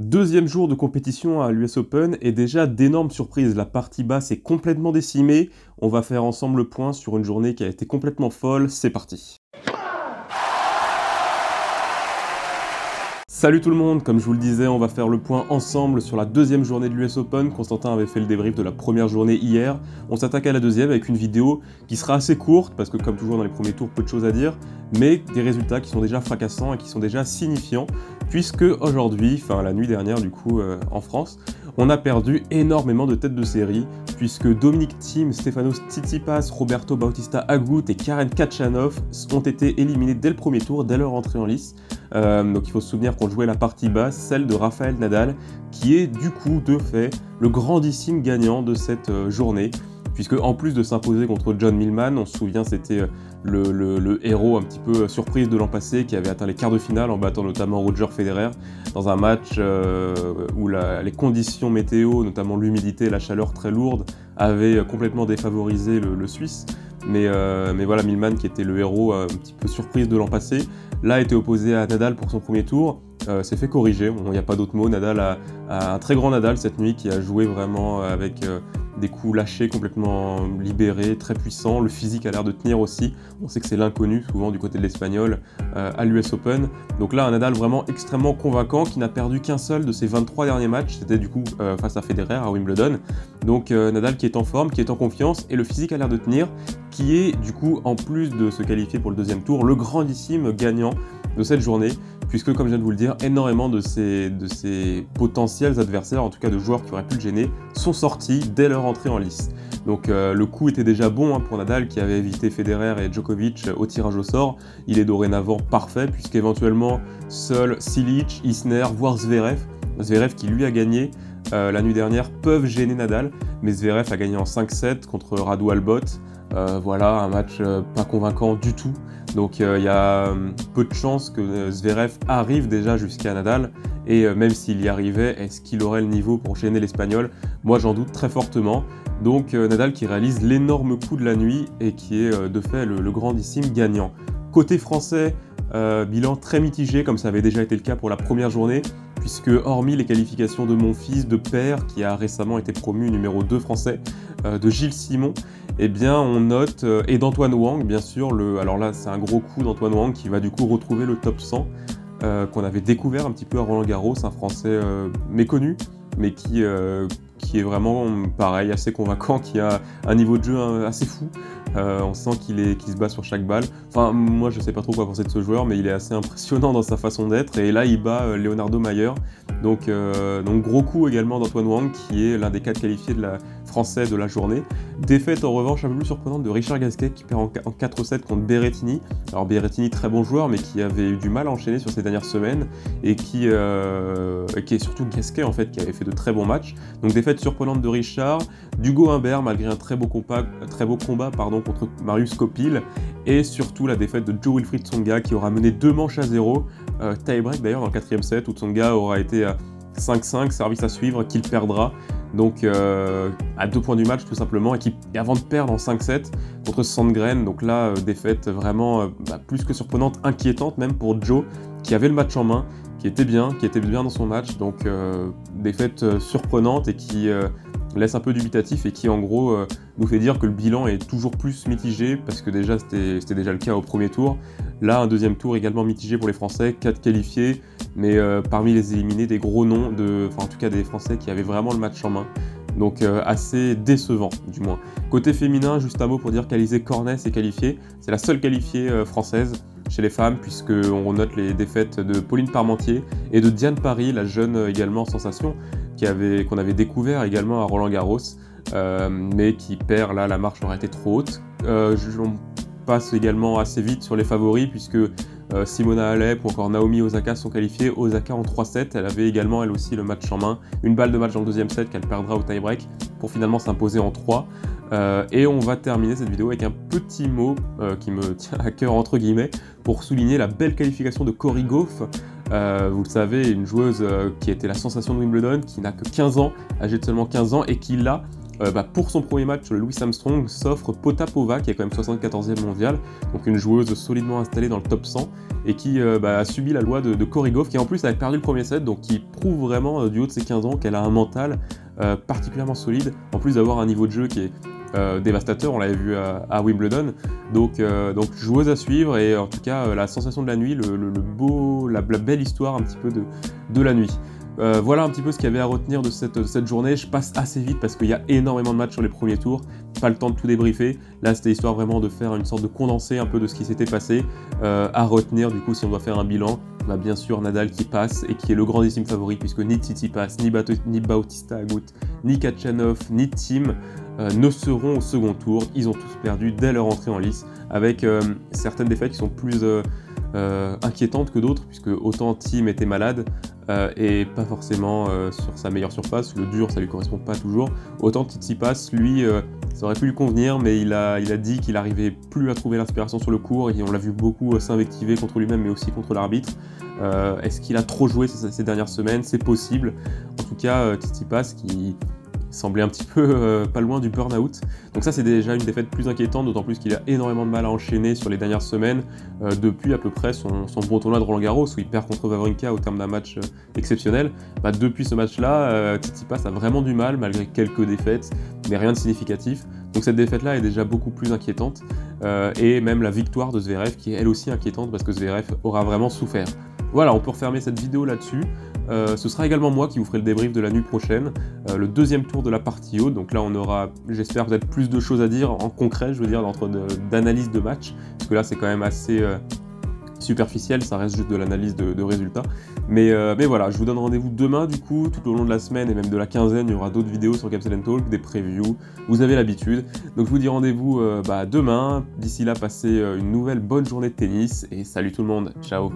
Deuxième jour de compétition à l'US Open et déjà d'énormes surprises. La partie basse est complètement décimée. On va faire ensemble le point sur une journée qui a été complètement folle. C'est parti. Salut tout le monde, comme je vous le disais, on va faire le point ensemble sur la deuxième journée de l'US Open. Constantin avait fait le débrief de la première journée hier. On s'attaque à la deuxième avec une vidéo qui sera assez courte, parce que comme toujours dans les premiers tours, peu de choses à dire, mais des résultats qui sont déjà fracassants et qui sont déjà signifiants, puisque aujourd'hui, enfin la nuit dernière du coup euh, en France, on a perdu énormément de têtes de série, puisque Dominique Thiem, Stefanos Tsitsipas, Roberto Bautista Agut et Karen Kachanov ont été éliminés dès le premier tour, dès leur entrée en lice. Euh, donc il faut se souvenir qu'on jouait la partie basse, celle de Rafael Nadal, qui est du coup de fait le grandissime gagnant de cette euh, journée, puisque en plus de s'imposer contre John Millman, on se souvient c'était euh, le, héros un petit peu surprise de l'an passé qui avait atteint les quarts de finale en battant notamment Roger Federer dans un match où les conditions météo, notamment l'humidité et la chaleur très lourde, avaient complètement défavorisé le, Suisse. Mais, mais, voilà, Millman qui était le héros un petit peu surprise de l'an passé, là été opposé à Nadal pour son premier tour, euh, s'est fait corriger, il n'y a pas d'autre mot, Nadal a, un très grand Nadal cette nuit qui a joué vraiment avec euh, des coups lâchés, complètement libérés, très puissants, le physique a l'air de tenir aussi, on sait que c'est l'inconnu souvent du côté de l'Espagnol euh, à l'US Open, donc là un Nadal vraiment extrêmement convaincant qui n'a perdu qu'un seul de ses 23 derniers matchs, c'était du coup face à Federer à Wimbledon, donc Nadal qui est en forme, qui est en confiance et le physique a l'air de tenir, qui est du coup en plus de se qualifier pour le deuxième tour, le grandissime gagnant de cette journée, puisque comme je viens de vous le dire, énormément de ces potentiels adversaires, en tout cas de joueurs qui auraient pu le gêner, sont sortis dès leur entrée en lice. Donc euh, le coup était déjà bon hein, pour Nadal qui avait évité Federer et Djokovic au tirage au sort. Il est dorénavant parfait puisqu'éventuellement seul Silic, Isner, voire Zverev, Zverev qui lui a gagné euh, la nuit dernière, peuvent gêner Nadal. Mais Zverev a gagné en 5-7 contre Radu Albot. Euh, voilà, un match pas convaincant du tout. Donc euh, il y a euh, peu de chances que Zverev arrive déjà jusqu'à Nadal. Et euh, même s'il y arrivait, est-ce qu'il aurait le niveau pour gêner l'Espagnol? Moi j'en doute très fortement. Donc Nadal qui réalise l'énorme coup de la nuit et qui est de fait le, grandissime gagnant. Côté français, bilan très mitigé comme ça avait déjà été le cas pour la première journée puisque hormis les qualifications de mon fils, de père, qui a récemment été promu numéro 2 français, de Gilles Simon, eh bien on note, euh, et d'Antoine Wang bien sûr, le, alors là c'est un gros coup d'Antoine Wang qui va du coup retrouver le top 100 euh, qu'on avait découvert un petit peu à Roland Garros, un français euh, méconnu, mais qui, qui est vraiment pareil, assez convaincant, qui a un niveau de jeu assez fou. on sent qu'il se bat sur chaque balle. Enfin, moi je sais pas trop quoi penser de ce joueur, mais il est assez impressionnant dans sa façon d'être. Et là, il bat Leonardo Mayer. Donc, donc gros coup également d'Antoine Wang, qui est l'un des quatre qualifiés de la, français de la journée. Défaite en revanche un peu plus surprenante de Richard Gasquet qui perd en 4-7 contre Berrettini. Alors Berrettini très bon joueur mais qui avait eu du mal à enchaîner sur ces dernières semaines et qui, euh, est surtout Gasquet en fait qui avait fait de très bons matchs. Donc défaite surprenante de Richard, d'Hugo Humbert malgré un très beau combat, très beau combat pardon, contre Marius Copil et surtout la défaite de Joe Wilfried Tsonga qui aura mené deux manches à zéro. Euh, d'ailleurs dans le quatrième set où Tsonga aura été à 5-5, service à suivre, qu'il perdra. Donc euh, à deux points du match tout simplement, et, avant de perdre en 5-7 contre Sandgren, donc là, euh, défaite vraiment euh, bah, plus que surprenante, inquiétante même pour Joe, qui avait le match en main, qui était bien, qui était bien dans son match, donc défaite surprenante et qui laisse un peu dubitatif et qui en gros nous fait dire que le bilan est toujours plus mitigé, parce que déjà c'était déjà le cas au premier tour. Là, un deuxième tour également mitigé pour les Français, 4 qualifiés, mais euh, parmi les éliminés, des gros noms, de, enfin en tout cas des Français qui avaient vraiment le match en main. Donc euh, assez décevant du moins. Côté féminin, juste un mot pour dire qu'Alizé Cornet est qualifiée. C'est la seule qualifiée euh, française chez les femmes, puisqu'on note les défaites de Pauline Parmentier et de Diane Paris, la jeune également sensation, qu'on avait, découvert également à Roland Garros, mais qui perd là, la marche aurait été trop haute. on passe également assez vite sur les favoris, puisque euh, Simona Alep ou encore Naomi Osaka sont qualifiées. Osaka en 3-7, elle avait également elle aussi le match en main. Une balle de match dans le deuxième set qu'elle perdra au tie-break pour finalement s'imposer en 3. Euh, et on va terminer cette vidéo avec un petit mot euh, qui me tient à cœur entre guillemets pour souligner la belle qualification de Cory Goff. Vous le savez, une joueuse qui était la sensation de Wimbledon, qui n'a que 15 ans, âgée de seulement 15 ans, et qui là bah, pour son premier match, Louis Armstrong s'offre Potapova, qui est quand même 74e mondial, donc une joueuse solidement installée dans le top 100, et qui bah, a subi la loi de, de Korigov, qui en plus avait perdu le premier set, donc qui prouve vraiment du haut de ses 15 ans qu'elle a un mental particulièrement solide, en plus d'avoir un niveau de jeu qui est euh, dévastateur, on l'avait vu à, Wimbledon. Donc, euh, donc joueuse à suivre et en tout cas euh, la sensation de la nuit, le, beau, la, belle histoire un petit peu de, de la nuit. Voilà un petit peu ce qu'il y avait à retenir de cette, journée. Je passe assez vite parce qu'il y a énormément de matchs sur les premiers tours. Pas le temps de tout débriefer. Là, c'était histoire vraiment de faire une sorte de condensé un peu de ce qui s'était passé. à retenir, du coup, si on doit faire un bilan, bah, bien sûr Nadal qui passe et qui est le grandissime favori puisque ni Titi passe, ni, Bautista Agut, ni Kachanov, ni Tim euh, ne seront au second tour. Ils ont tous perdu dès leur entrée en lice, avec euh, certaines défaites qui sont plus euh, inquiétantes que d'autres, puisque autant Tim était malade et pas forcément sur sa meilleure surface, le dur ça lui correspond pas toujours, autant Tsitsipas, lui, ça aurait pu lui convenir, mais il a, dit qu'il arrivait plus à trouver l'inspiration sur le court, et on l'a vu beaucoup s'invectiver contre lui-même, mais aussi contre l'arbitre. Est-ce qu'il a trop joué ces, ces dernières semaines? C'est possible. En tout cas, Tsitsipas qui semblait un petit peu euh, pas loin du burn-out. Donc ça c'est déjà une défaite plus inquiétante, d'autant plus qu'il a énormément de mal à enchaîner sur les dernières semaines, euh, depuis à peu près son, bon tournoi de Roland Garros, où il perd contre Wawrinka au terme d'un match euh, exceptionnel. Bah, depuis ce match-là, Tsitsipas a vraiment du mal, malgré quelques défaites, mais rien de significatif. Donc cette défaite-là est déjà beaucoup plus inquiétante, et même la victoire de Zverev qui est elle aussi inquiétante, parce que Zverev aura vraiment souffert. Voilà, on peut refermer cette vidéo là-dessus. Euh, ce sera également moi qui vous ferai le débrief de la nuit prochaine, euh, le deuxième tour de la partie haute. Donc là, on aura, j'espère, peut-être plus de choses à dire en concret, je veux dire, d'analyse de, match, parce que là, c'est quand même assez euh, superficiel, ça reste juste de l'analyse de, résultats. Mais, voilà, je vous donne rendez-vous demain, du coup, tout au long de la semaine et même de la quinzaine, il y aura d'autres vidéos sur Capsule Talk, des previews, vous avez l'habitude. Donc je vous dis rendez-vous bah, demain. D'ici là, passez une nouvelle bonne journée de tennis et salut tout le monde. Ciao